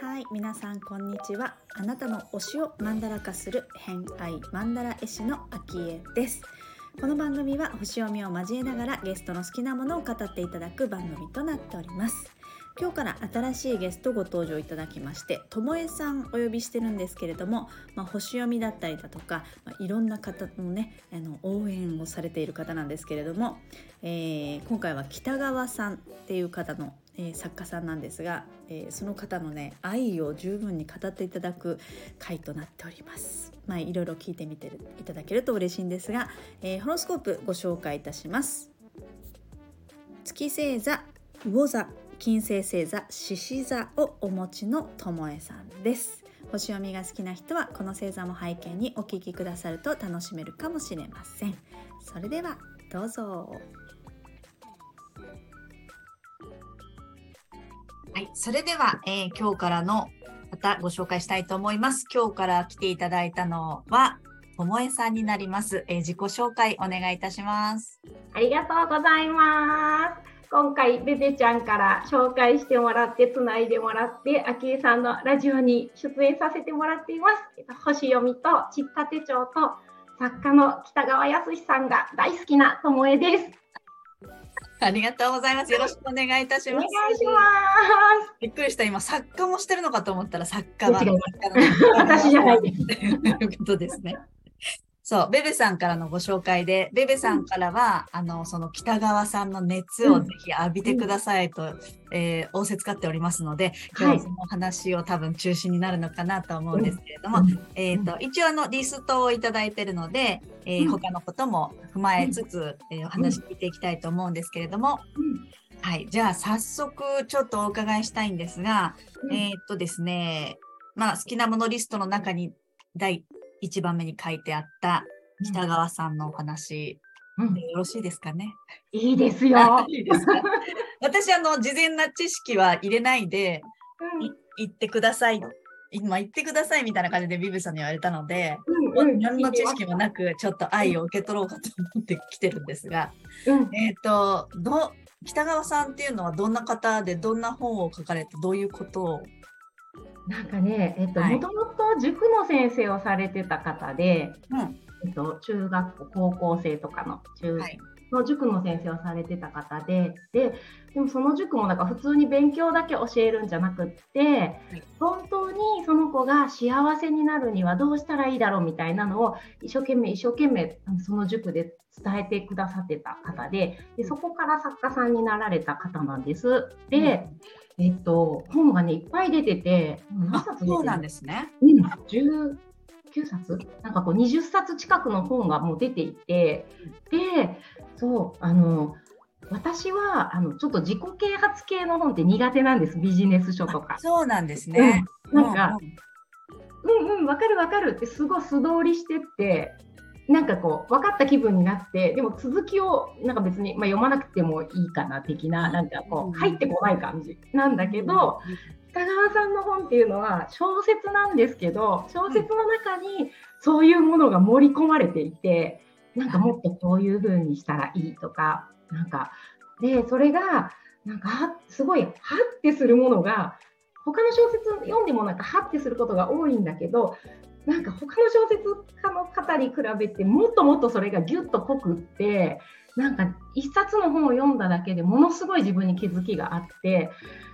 はい、皆さんこんにちは。あなたの推しをマンダラ化する偏愛マンダラ絵師のあきえです。この番組は星読みを交えながらゲストの好きなものを語っていただく番組となっております。今日から新しいゲストご登場いただきましてともえさんお呼びしてるんですけれども、まあ、星読みだったりだとか、まあ、いろんな方のねあの応援をされている方なんですけれども、えー今回は北川さんっていう方の、えー作家さんなんですが、えーその方のね愛を十分に語っていただく回となっております。まあいろいろ聞いてみていただけると嬉しいんですが、えーホロスコープご紹介いたします。月星座魚座金星星座獅子座をお持ちのともえさんです星読みが好きな人はこの星座も背景にお聞きくださると楽しめるかもしれませんそれではどうぞはい、それでは、えー今日からのまたご紹介したいと思います。今日から来ていただいたのは、ともえさんになります。えー自己紹介お願いいたします。ありがとうございます。今回、ベベちゃんから紹介してもらって、つないでもらって、あきえさんのラジオに出演させてもらっています。えっと星読みとちった手帳と作家の北川康さんが大好きなともえです。ありがとうございます。よろしくお願いいたしお願ます。いします。びっくりした。今、作家もしてるのかと思ったら、作家は私じゃないです。ということですね。そう、ベベさんからのご紹介で、ベベさんからは、あの、その北川さんの熱をぜひ浴びてくださいと、えー仰せつかっておりますので、今日はその話を多分中心になるのかなと思うんですけれども、えっ、と、一応あの、リストをいただいているので、えーうん。他のことも踏まえつつ、えーお話聞いていきたいと思うんですけれども、はい、じゃあ早速ちょっとお伺いしたいんですが、うん。えーっとですね、まあ好きなものリストの中に第1番目に書いてあった北川さんのお話。うん。でよろしいですかね？いいですよ。いいです。か 私あの事前な知識は入れないでうん。い言ってください。今言ってくださいみたいな感じでビブさんに言われたので、うんうん。何の知識もなくちょっと愛を受け取ろうかと思って来てるんですが、うん。えっ、とど北川さんっていうのはどんな方でどんな本を書かれてどういうことをなんかね、えっと、はい。もともと塾の先生をされてた方で、うん。えっと、中学校、高校生とかの中、はいの塾の先生をされてた方で、で、でもその塾もなんか普通に勉強だけ教えるんじゃなくって、本当にその子が幸せになるにはどうしたらいいだろうみたいなのを一生懸命一生懸命その塾で伝えてくださってた方で、でそこから作家さんになられた方なんです。で、えっと、本がね、いっぱい出てて、何あ冊出てるそうなんですね。うん、19冊？なんかこう20冊近くの本がもう出ていて、で、そう、あの、私はあのちょっと自己啓発系の本って苦手なんです、ビジネス書とか。そうなんですね。うん。なんかう、んうん。うん、わかるわかる。ってすごい素通りしてって、なんかこう、分かった気分になって、でも続きをなんか別に、まあ、読まなくてもいいかな的な、なんかこう入ってこない感じ。なんだけど、北川さんの本っていうのは小説なんですけど小説の中にそういうものが盛り込まれていてなんかもっとこういう風にしたらいいとかなんかでそれがなんかはすごいハッてするものが他の小説読んでもなんかハッてすることが多いんだけどなんか他の小説家の方に比べてもっともっとそれがギュッと濃くってなんか一冊の本を読んだだけでものすごい自分に気づきがあって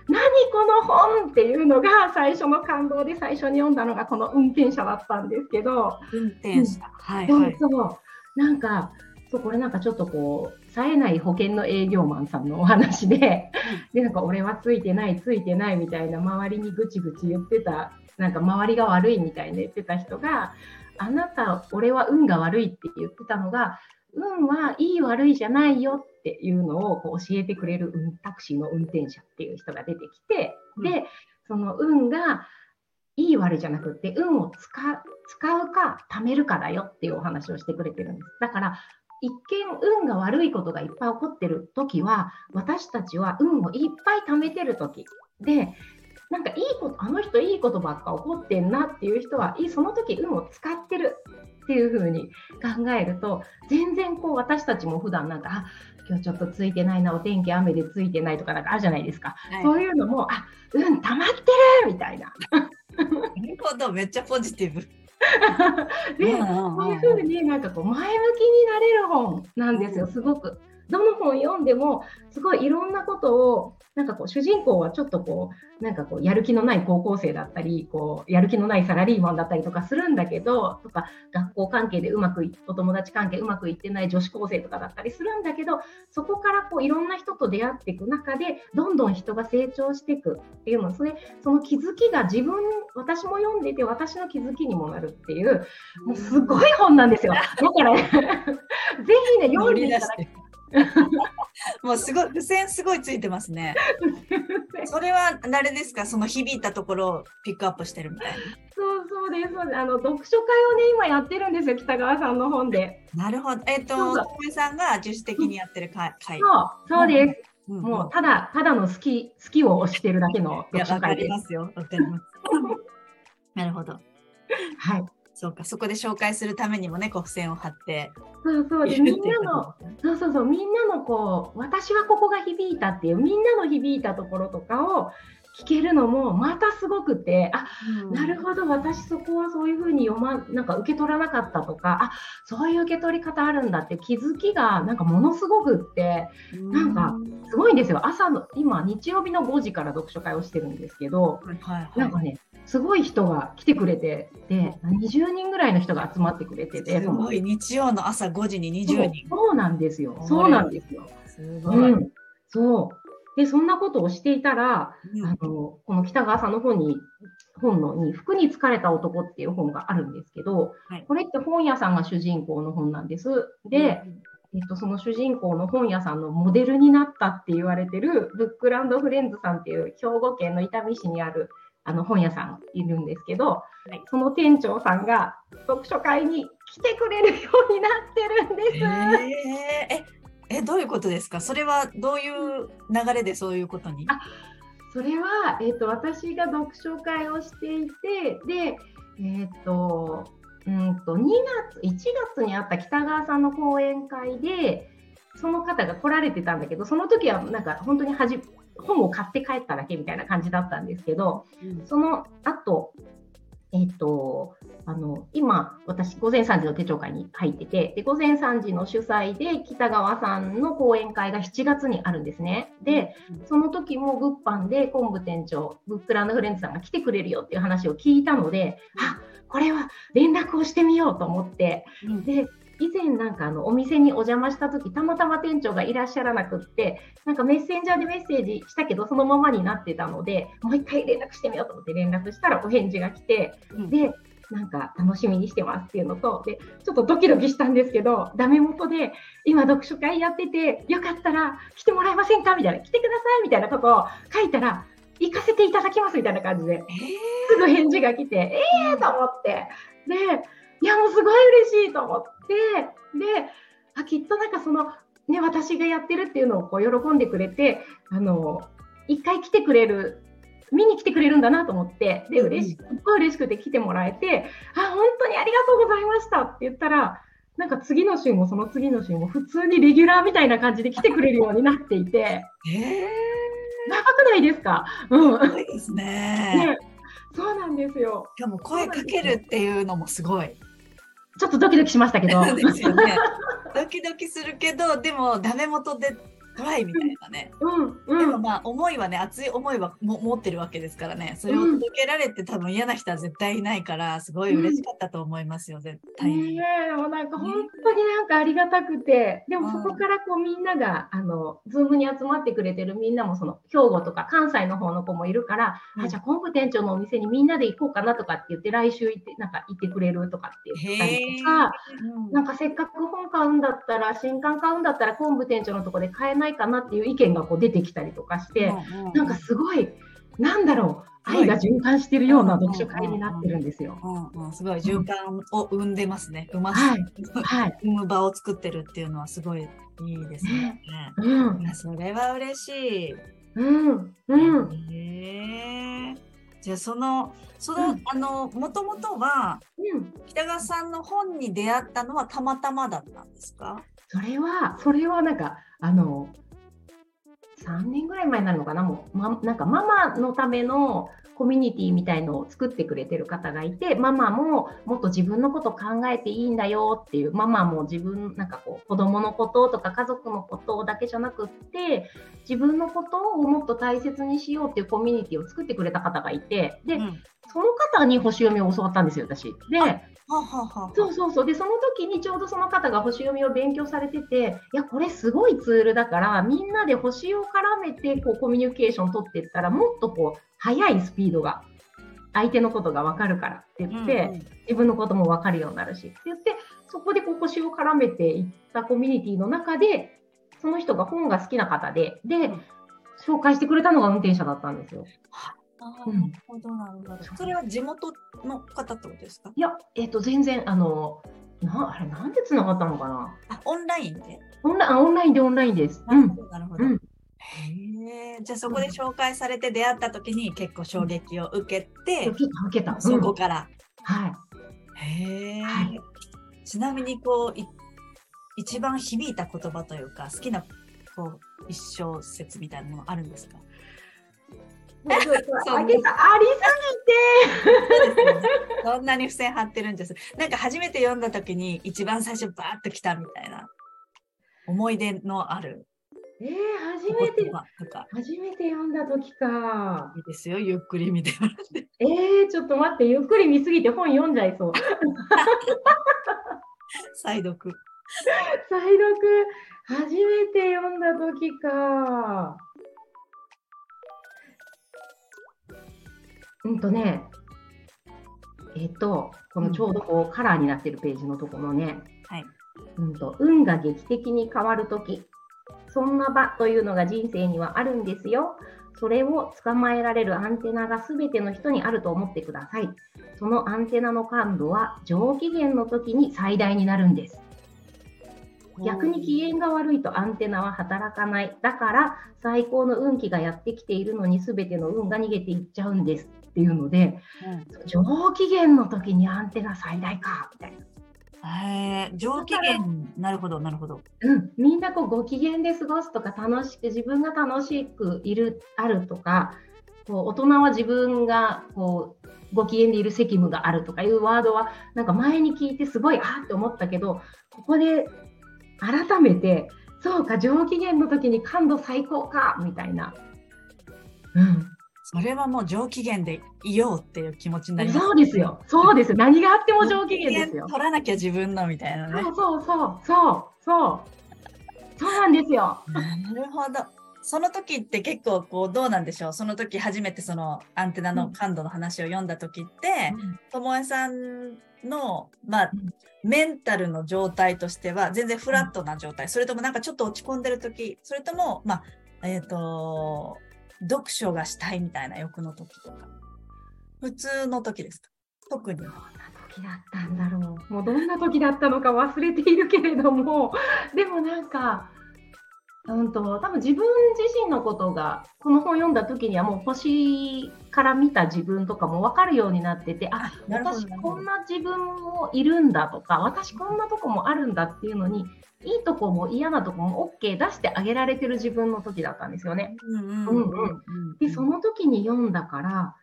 何この本っていうのが最初の感動で最初に読んだのがこの運転者だったんですけど、運転者。はいそうはい。そうなんかそうこれなんかちょっとこう冴えない保険の営業マンさんのお話ででなんか俺はついてないついてないみたいな周りにぐちぐち言ってたなんか周りが悪いみたいな言ってた人があなた俺は運が悪いって言ってたのが運はいい悪いじゃないよっていうのをこう教えてくれる運タクシーの運転者っていう人が出てきて、でその運がいい悪いじゃなくって運を使う使うか貯めるかだよっていうお話をしてくれてるんです。だから一見運が悪いことがいっぱい起こってる時は私たちは運をいっぱい貯めてる時でなんかいいことあの人いいことばっか起こってんなっていう人はその時運を使ってるっていうふうに考えると全然こう私たちも普段なんかあ今日ちょっとついてないなお天気雨でついてないとかなんかあるじゃないですか、はいそういうのもあうん溜まってるみたいな。なるほどめっちゃポジティブ。で、こういうふうになんかこう前向きになれる本なんですよ、すごく。どの本読んでもすごいいろんなことをなんかこう主人公はちょっとこうなんかこうやる気のない高校生だったりこうやる気のないサラリーマンだったりとかするんだけどとか学校関係でうまくいお友達関係うまくいってない女子高生とかだったりするんだけどそこからこういろんな人と出会っていく中でどんどん人が成長していくっていうのそれその気づきが自分私も読んでて私の気づきにもなるっていうもうすごい本なんですよ。だから、ね、ぜひね、読乗んでいただき。もうすごい付箋すごいついてますね。それは誰ですか？その響いたところをピックアップしてるみたいそうそうですそうですあの読書会をね、今やってるんですよ、北川さんの本で。な。なるほど。えっ、と、そうそうともえさんが自主的にやってる会。会そう、そうです。うんもう、ただ、ただの好き、好きを推してるだけの読書会で。りますすよ。わかります。なるほど。はい。そうか、そこで紹介するためにもね、こう付箋を貼って。そうそう。で、みんなの、そうそうそう、みんなのこう、私はここが響いたっていう、みんなの響いたところとかを聞けるのも、またすごくて、あ、なるほど、私そこはそういうふうに読ま、なんか受け取らなかったとか、あ、そういう受け取り方あるんだって気づきがなんかものすごくって、なんかすごいんですよ。朝の、今日曜日の5時から読書会をしてるんですけど、はいはいはなんかね、すごい人が来てくれて、で、20人ぐらいの人が集まってくれてい。て、すごい、日曜の朝5時に20人。そうそうなんですよ。そうなんですよ。すごい。うん、そう。で、そんなことをしていたら、うん。あのこの北川さんの本に、本のに、服に疲れた男っていう本があるんですけど、はい。これって本屋さんが主人公の本なんです。で、えっと、その主人公の本屋さんのモデルになったって言われてるブックランドフレンズさんっていう兵庫県の伊丹市にあるあの本屋さんいるんですけど、い。その店長さんが読書会に来てくれるようになってるんです。えーええどういうことですか？それはどういう流れでそういうことに？あそれは、えっと私が読書会をしていてで、えっとうんと2月1月にあった北川さんの講演会でその方が来られてたんだけどその時はなんか本当にはじ本を買って帰っただけみたいな感じだったんですけどその後えっとあの今、私、午前3時の手帳会に入っててで、午前3時の主催で北川さんの講演会が7月にあるんですね。で、その時も物販で昆布店長、ブックランドフレンズさんが来てくれるよっていう話を聞いたので、あこれは連絡をしてみようと思って、うんで以前なんかあのお店にお邪魔した時たまたま店長がいらっしゃらなくってなんかメッセンジャーでメッセージしたけどそのままになってたのでもう一回連絡してみようと思って連絡したらお返事が来て、うん。でなんか楽しみにしてますっていうのとでちょっとドキドキしたんですけどダメ元で今読書会やっててよかったら来てもらえませんか？みたいな来てくださいみたいなことを書いたら行かせていただきますみたいな感じでえすぐ返事が来て、ええー、と思って、で、いや、もうすごい嬉しいと思って、で、あきっとなんかその、ね、私がやってるっていうのをこう喜んでくれて、あの、一回来てくれる、見に来てくれるんだなと思って、で、嬉しく、ごい嬉しくて来てもらえて、あ、本当にありがとうございましたって言ったら、なんか次の週もその次の週も普通にレギュラーみたいな感じで来てくれるようになっていて、長くないですか？うん。ー、すごいですね。ね、そうなんですよ。しかも声かけるっていうのもすごい。ちょっとドキドキしましたけど。ですよね。ドキドキするけど、でもダメ元でトライみたいなね。うんうん。でもまあ思いはね熱い思いはも持ってるわけですからねそれをうん届けられて多分嫌な人は絶対いないからすごい嬉しかったと思いますよ絶対に。ねえ、もうなんか本当になんかありがたくて、でもそこからこうみんなが、あの、ズームに集まってくれてるみんなもその兵庫とか関西の方の子もいるから、うんあ、じゃあ昆布店長のお店にみんなで行こうかなとかって言って来週行って、なんか行ってくれるとかって言ったりとか、うんなんかせっかく本買うんだったら、新刊買うんだったら昆布店長のとこで買えないかなっていう意見がこう出てきたりとかして、うんうんなんかすごい、なんだろう、愛が循環してるような読書会になってるんですよ。うんうん、すごい循環を生んでますね。生まはいはい。生む場を作ってるっていうのはすごいいいですね。うんそれは嬉しい。うん。うん。へえじゃあそのその、うんあのもともとはうん、北川さんの本に出会ったのはたまたまだったんですか？それは、それはなんか、あの、3年ぐらい前になるのかな、もう、ま、なんかママのためのコミュニティみたいのを作ってくれてる方がいて、ママももっと自分のこと考えていいんだよっていう、ママも自分、なんかこう、子供のこととか家族のことだけじゃなくって、自分のことをもっと大切にしようっていうコミュニティを作ってくれた方がいて、で、うんその方に星読みを教わったんですよ、私。で、はあはあはあそうそうそう。で、その時にちょうどその方が星読みを勉強されてて、いや、これすごいツールだから、みんなで星を絡めて、こう、コミュニケーション取っていったら、もっとこう、速いスピードが、相手のことがわかるからって言って、うんうん自分のこともわかるようになるしって言って、そこでこう星を絡めていったコミュニティの中で、その人が本が好きな方で、で、うん紹介してくれたのが運転者だったんですよ。うんあーなるほどなるほど。それは地元の方ってことですか？いや、えっ、と、全然、あの、なあれ、なんで繋がったのかな？あオンラインで？オンラあオンラインでオンラインです。なるほどなるほど。うんへえ。じゃあそこで紹介されて出会った時に結構衝撃を受けて、受けた、受けた。そこうんから。はい。へえ、はいちなみにこうい一番響いた言葉というか好きなこう一小節みたいなものあるんですか？あげた、ありそんなに付箋貼ってるんです。なんか初めて読んだ時に一番最初バーッと来たみたいな思い出のあるすぎて。えー、初めて、初めて読んだ時か。いいですよ。ゆっくり見てもらって。えー、ちょっと待って、ゆっくり見すぎて本読んじゃいそう。再読。再読、初めて読んだ時か。うんとね、えっ、と、このちょうどこうカラーになってるページのところのね、はい。うんと、運が劇的に変わるとき、そんな場というのが人生にはあるんですよ。それを捕まえられるアンテナがすべての人にあると思ってください。そのアンテナの感度は上機嫌の時に最大になるんです。逆に機嫌が悪いとアンテナは働かない。だから最高の運気がやってきているのに全ての運が逃げていっちゃうんですっていうので、うん。上機嫌の時にアンテナ最大かみたいな。へえ上機嫌。なるほどなるほど。うん、みんなこうご機嫌で過ごすとか楽しく自分が楽しくいるあるとかこう大人は自分がこうご機嫌でいる責務があるとかいうワードはなんか前に聞いてすごいあーって思ったけどここで改めてそうか上機嫌の時に感度最高かみたいな、うん、それはもう上機嫌でいようっていう気持ちになります。そうですよそうです何があっても上機嫌ですよ。取らなきゃ自分のみたいなね。そうそうそうそうそうそうなんですよ。なるほど。その時って結構こうどうなんでしょう？その時初めてそのアンテナの感度の話を読んだ時ってともえさんのまあうんメンタルの状態としては全然フラットな状態それともなんかちょっと落ち込んでる時それともまあえっ、と読書がしたいみたいな欲の時とか。普通の時ですか？特に。どんな時だったんだろう。もうどんな時だったのか忘れているけれども、でもなんか、うんと、多分自分自身のことが、この本読んだ時にはもう星から見た自分とかも分かるようになってて、あ、私こんな自分もいるんだとか、私こんなとこもあるんだっていうのに、いいとこも嫌なとこも OK 出してあげられてる自分の時だったんですよね。で、その時に読んだから、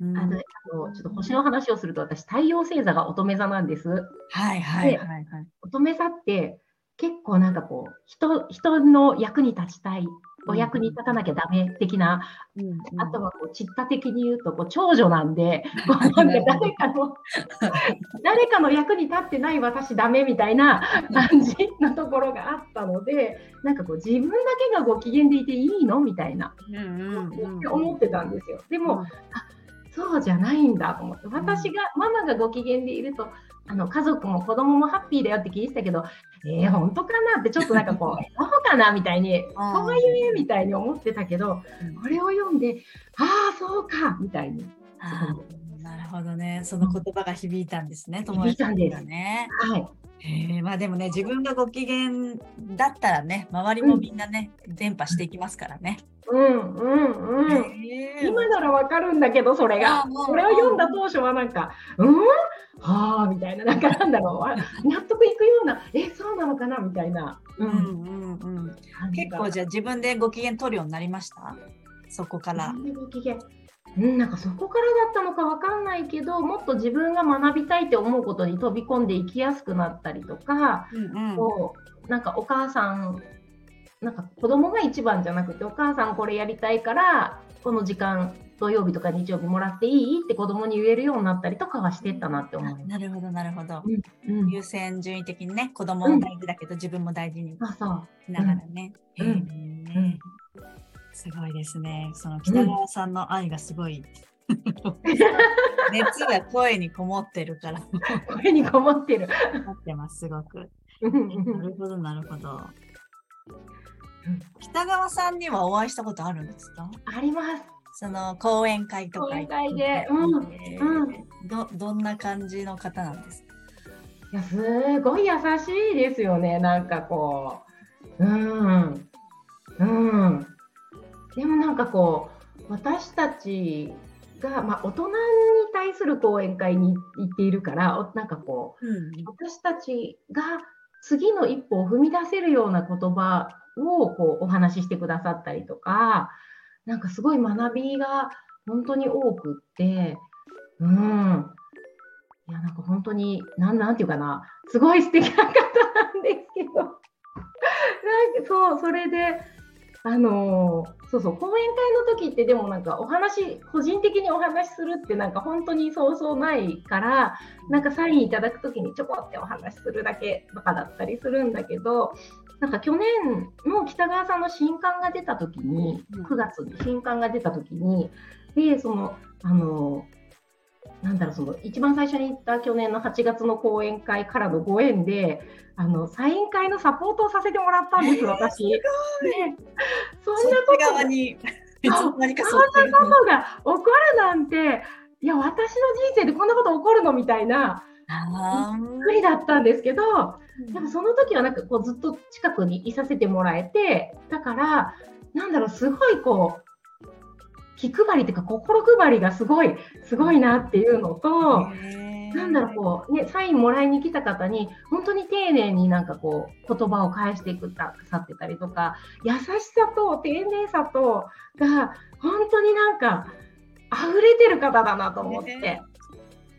うんあの、あのちょっと星の話をすると、私、太陽星座が乙女座なんです。はいはいはいはい。乙女座って、結構なんかこう、人、人の役に立ちたい、お役に立たなきゃダメ的な、あとはこう、ちった的に言うと、こう、長女なんで、なんか誰かの、誰かの役に立ってない私ダメみたいな感じのところがあったので、なんかこう、自分だけがご機嫌でいていいのみたいな、うんうんうんって思ってたんですよ。でも、そうじゃないんだと思って私が、ママがご機嫌でいるとあの家族も子供もハッピーだよって聞いてたけどえー、本当かなってちょっとなんかこう そうかなみたいにそういうみたいに思ってたけどこれを読んでああそうかみたいになるほどね。その言葉が響いたんですね。とも響いたんですがね。はいえー、まあでもね、自分がご機嫌だったらね、周りもみんなね、伝播していきますからね。うんうんうん。えー今ならわかるんだけど、それが。それを読んだ当初はなんか、うんはあみたいな、なんかなんだろう、あ納得いくような、え、そうなのかなみたいな。うんうんうん。結構ゃじゃあ自分でご機嫌取るようになりました？そこから。ご機嫌うん、なんかそこからだったのかわかんないけど、もっと自分が学びたいって思うことに飛び込んでいきやすくなったりとか、うんうん。こうなんかお母さん、なんか子供が一番じゃなくて、お母さんこれやりたいから、この時間、土曜日とか日曜日もらっていいって子供に言えるようになったりとかはしてったなって思います。なるほど、なるほど。うん、優先順位的にね、子供も大事だけど、自分も大事にしながらね。うんうんすごいですね。その北川さんの愛がすごい。熱が声にこもってるから、これにこもってる。持ってます、すごく。うんなるほど、なるほどうん。北川さんにはお会いしたことあるんですか？あります。その講演会とか。講演会でうんえうんーどどんな感じの方なんですか？いや、すごい優しいですよね。なんかこう。うん。うん。でもなんかこう、私たちが、まあ、大人に対する講演会に行っているから、おなんかこう、うん私たちが次の一歩を踏み出せるような言葉をこうお話ししてくださったりとか、なんかすごい学びが本当に多くって、うん。いや、なんか本当に、なんなんていうかな、すごい素敵な方なんですけど、なんかそう、それで、あのーそうそう、講演会の時ってでもなんかお話、個人的にお話しするってなんか本当にそうそうないから、なんかサインいただくときにちょこってお話しするだけとかだったりするんだけど、なんか去年の北川さんの新刊が出たときにうん、9月に新刊が出たときに、で、その、あの、なんだろう、その、一番最初に行った去年の8月の講演会からのご縁で、あの、サイン会のサポートをさせてもらったんです、えー私。でそんなことが起こるなんて、いや、私の人生でこんなこと起こるのみたいな、あ無理だったんですけど、ー。でもその時はなんかこうずっと近くにいさせてもらえて、だから、なんだろう、すごいこう、気配りっていうか心配りがすごい、すごいなっていうのと、なんだろう、こう、ね、サインもらいに来た方に、本当に丁寧になんかこう、言葉を返してくださってたりとか、優しさと丁寧さと、が、本当になんか、溢れてる方だなと思って。ね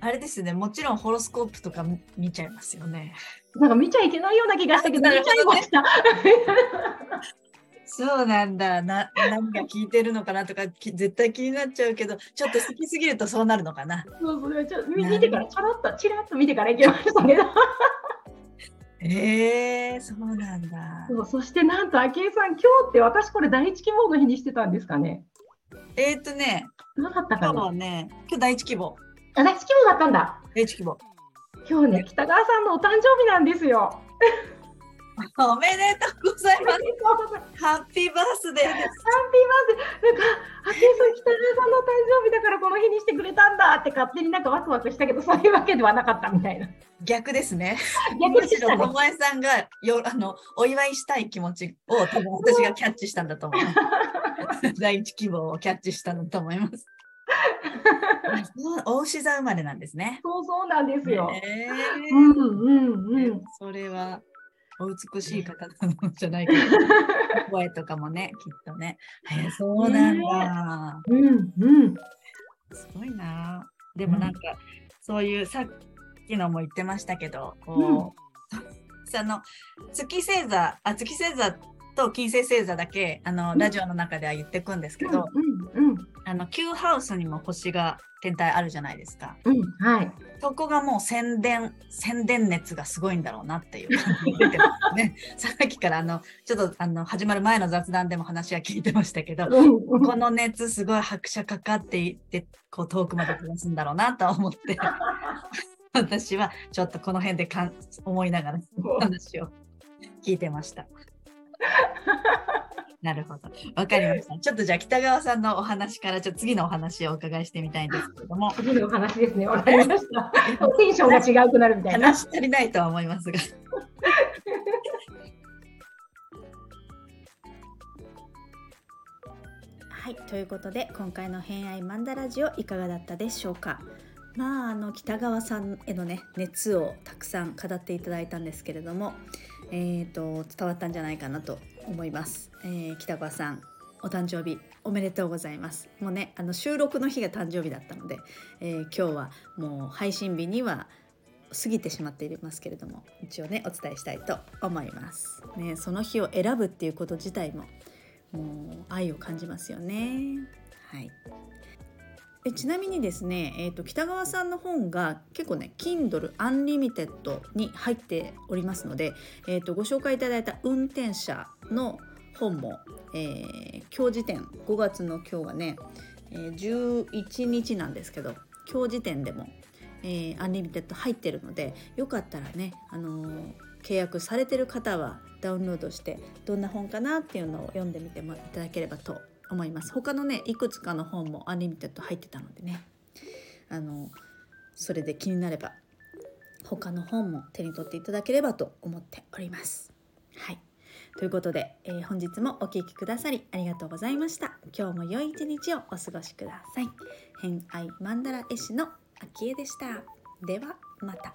あれですね、もちろんホロスコープとか見見ちゃいますよね。なんか見ちゃいけないような気がしたけど、見ちゃいました。そうなんだ。な、何が聞いてるのかなとか、き絶対気になっちゃうけど、ちょっと好きすぎるとそうなるのかな。そうそうちょっと見見てから、ちょろっと、ちらっと見てから行きましたけど。えー、そうなんだ。そうそしてなんと、昭恵さん、今日って私これ第一希望の日にしてたんですかね？えーっとね、どうだったか今日なはね、今日第一希望。あ第一希望だったんだ。第一希望。今日ね、北川さんのお誕生日なんですよ。おめでとうございます。ハッピーバースデーです。ハッピーバースデー。なんか、あさん、北川さんのお誕生日だからこの日にしてくれたんだって勝手になんかワクワクしたけど、そういうわけではなかったみたいな。逆ですね。逆でしたねと。もえさんがよあのお祝いしたい気持ちを多分私がキャッチしたんだと思います。第一希望をキャッチしたんだと思います。お牛座生まれなんですね。そうそうなんですよ。へうんーうんうん。それはお美しい方なのじゃないかな。声とかもね、きっとね。へーそうなんだ。うんうん。すごいな。でもなんか、そういうさっきのも言ってましたけど、こう、その月星座、あ月星座と金星星座だけあのうんラジオの中では言ってくんですけど、うんうんあの Q ハウスにも星が天体あるじゃないですか。うん。はい。そこがもう宣伝、宣伝熱がすごいんだろうなっていう感じが出てますね。さっきからあの、ちょっとあの、始まる前の雑談でも話は聞いてましたけど、この熱すごい拍車かかっていって、こう遠くまで飛ばすんだろうなとは思って、私はちょっとこの辺でかん思いながら話を 聞いてました。なるほど。わかりました。ちょっとじゃあ北川さんのお話からちょっと次のお話をお伺いしてみたいんですけども。次のお話ですね。わかりました。テンションが違うくなるみたいな。話足りないとは思いますが。はい、ということで今回の「偏愛マンダラジオ」いかがだったでしょうか。まあ、あの北川さんへのね熱をたくさん語っていただいたんですけれどもえーと、伝わったんじゃないかなと思います、えー、北川さんお誕生日おめでとうございます。もうねあの収録の日が誕生日だったので、えー、今日はもう配信日には過ぎてしまっていますけれども一応ねお伝えしたいと思います、ね、その日を選ぶっていうこと自体ももう愛を感じますよね。はい。えちなみにですね、えーと、喜多川さんの本が結構ね Kindle Unlimited に入っておりますので、えーと、ご紹介いただいた運転者の本も、えー、今日時点5月の今日がね、えー、11日なんですけど今日時点でも、えー、 Unlimited 入ってるのでよかったらね、あのー、契約されてる方はダウンロードしてどんな本かなっていうのを読んでみてもいただければと思います他のねいくつかの本も Unlimited 入ってたのでねあのそれで気になれば他の本も手に取っていただければと思っております。はいということで、えー、本日もお聴きくださりありがとうございました。今日も良い一日をお過ごしください。偏愛マンダラ絵師の秋江でした。ではまた。